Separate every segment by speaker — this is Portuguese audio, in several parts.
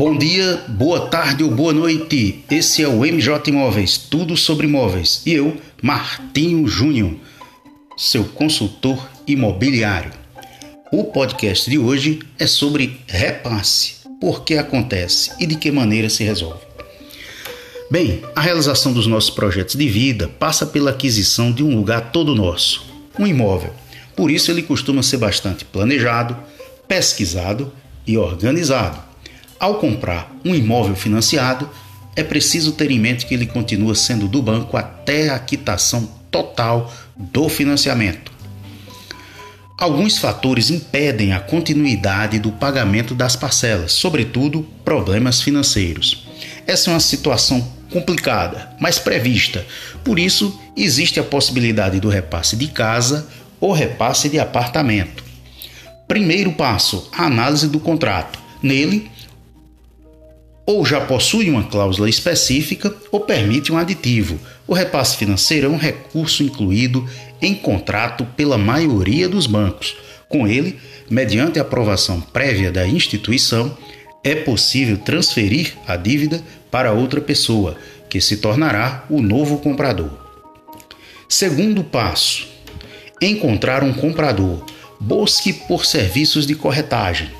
Speaker 1: Bom dia, boa tarde ou boa noite. Esse é o MJ Imóveis, tudo sobre imóveis. E eu, Martinho Júnior, seu consultor imobiliário. O podcast de hoje é sobre repasse. Por que acontece e de que maneira se resolve? Bem, a realização dos nossos projetos de vida passa pela aquisição de um lugar todo nosso, um imóvel. Por isso ele costuma ser bastante planejado, pesquisado e organizado. Ao comprar um imóvel financiado, é preciso ter em mente que ele continua sendo do banco até a quitação total do financiamento. Alguns fatores impedem a continuidade do pagamento das parcelas, sobretudo problemas financeiros. Essa é uma situação complicada, mas prevista. Por isso, existe a possibilidade do repasse de casa ou repasse de apartamento. Primeiro passo: a análise do contrato. Nele, ou já possui uma cláusula específica ou permite um aditivo. O repasse financeiro é um recurso incluído em contrato pela maioria dos bancos. Com ele, mediante aprovação prévia da instituição, é possível transferir a dívida para outra pessoa, que se tornará o novo comprador. Segundo passo: encontrar um comprador. Busque por serviços de corretagem.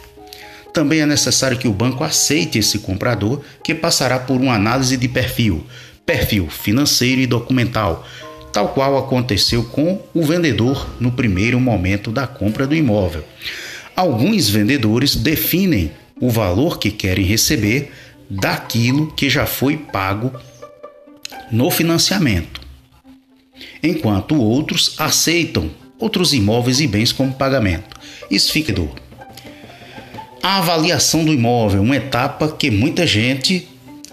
Speaker 1: Também é necessário que o banco aceite esse comprador, que passará por uma análise de perfil, perfil financeiro e documental, tal qual aconteceu com o vendedor no primeiro momento da compra do imóvel. Alguns vendedores definem o valor que querem receber daquilo que já foi pago no financiamento, enquanto outros aceitam outros imóveis e bens como pagamento. Isso fica do a avaliação do imóvel, uma etapa que muita gente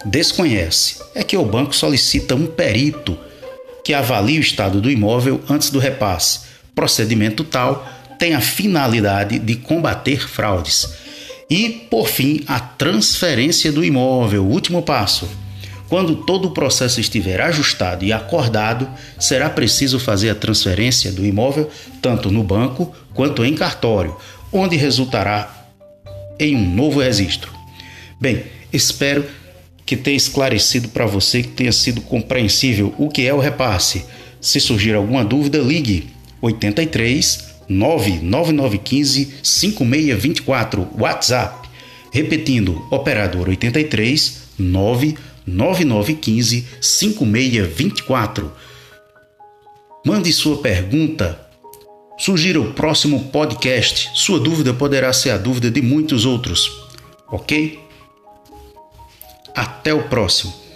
Speaker 1: desconhece, é que o banco solicita um perito que avalie o estado do imóvel antes do repasse. Procedimento tal tem a finalidade de combater fraudes. E, por fim, a transferência do imóvel, último passo. Quando todo o processo estiver ajustado e acordado, será preciso fazer a transferência do imóvel tanto no banco quanto em cartório, onde resultará em um novo registro. Bem, espero que tenha esclarecido para você que tenha sido compreensível o que é o repasse. Se surgir alguma dúvida, ligue 83 99915 5624 WhatsApp. Repetindo, operador 83 99915 5624. Mande sua pergunta Sugira o próximo podcast. Sua dúvida poderá ser a dúvida de muitos outros. Ok? Até o próximo.